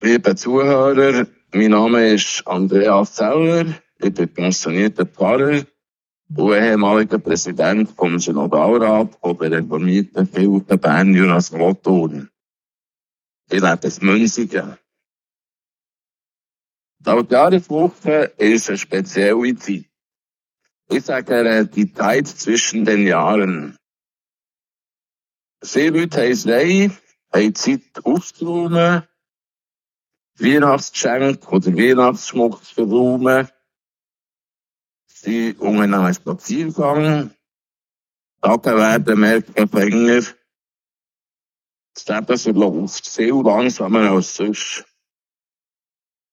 Liebe Zuhörer, mein Name ist Andreas Zeller. Ich bin pensionierter Pfarrer und ehemaliger Präsident vom Synodalrat der reformierten Kirche Bern Jonas Rothorn. Ich lebe in Münzigen. Die Jahreswoche ist eine spezielle Zeit. Ich sage die Zeit zwischen den Jahren. Viele Leute haben frei, haben Zeit aufzuräumen, Weihnachtsgeschenk oder Weihnachtsschmuck zu verräumen. Sie unternehmen einen Spaziergang. Tage werden merken länger. Das Leben verläuft viel langsamer als sonst.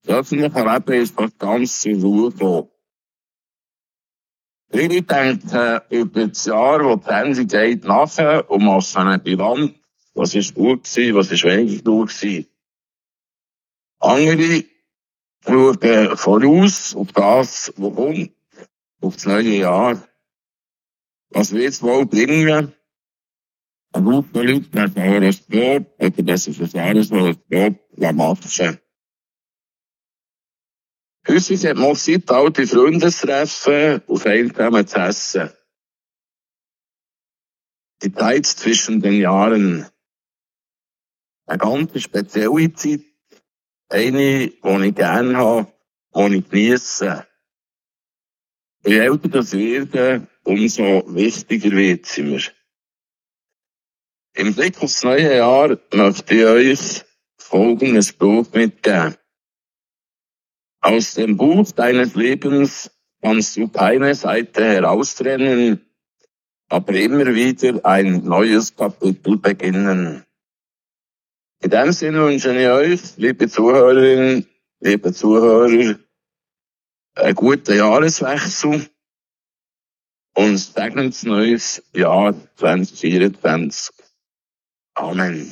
Das öffentliche Leben ist fast ganz zur Ruhe gekommen. Viele denken über das Jahr, wo die Fernsehen geht, nachher und machen eine Bilanz. Was ist gut gewesen, was ist weniger gut gewesen. Andere schauen voraus auf das, was kommt, auf das neue Jahr. Was wird es wohl bringen? Ein guter Leute ein Horoskop oder das ist ein Jahreshoroskop machen. Häufig hat man Zeit, alte Freunde zu treffen und einsam zu essen. Die Zeit zwischen den Jahren. Eine ganz spezielle Zeit. Eine, die ich gerne habe, die ich genieße. Je älter das werden, umso wichtiger wird sie mir. Im Blick aufs neue Jahr möchte ich euch folgenden Spruch mitgeben. Aus dem Buch deines Lebens kannst du keine Seite heraustrennen, aber immer wieder ein neues Kapitel beginnen. In dem Sinne wünsche ich euch, liebe Zuhörerinnen, liebe Zuhörer, einen guten Jahreswechsel und ein segnetes neues Jahr 2024. Amen.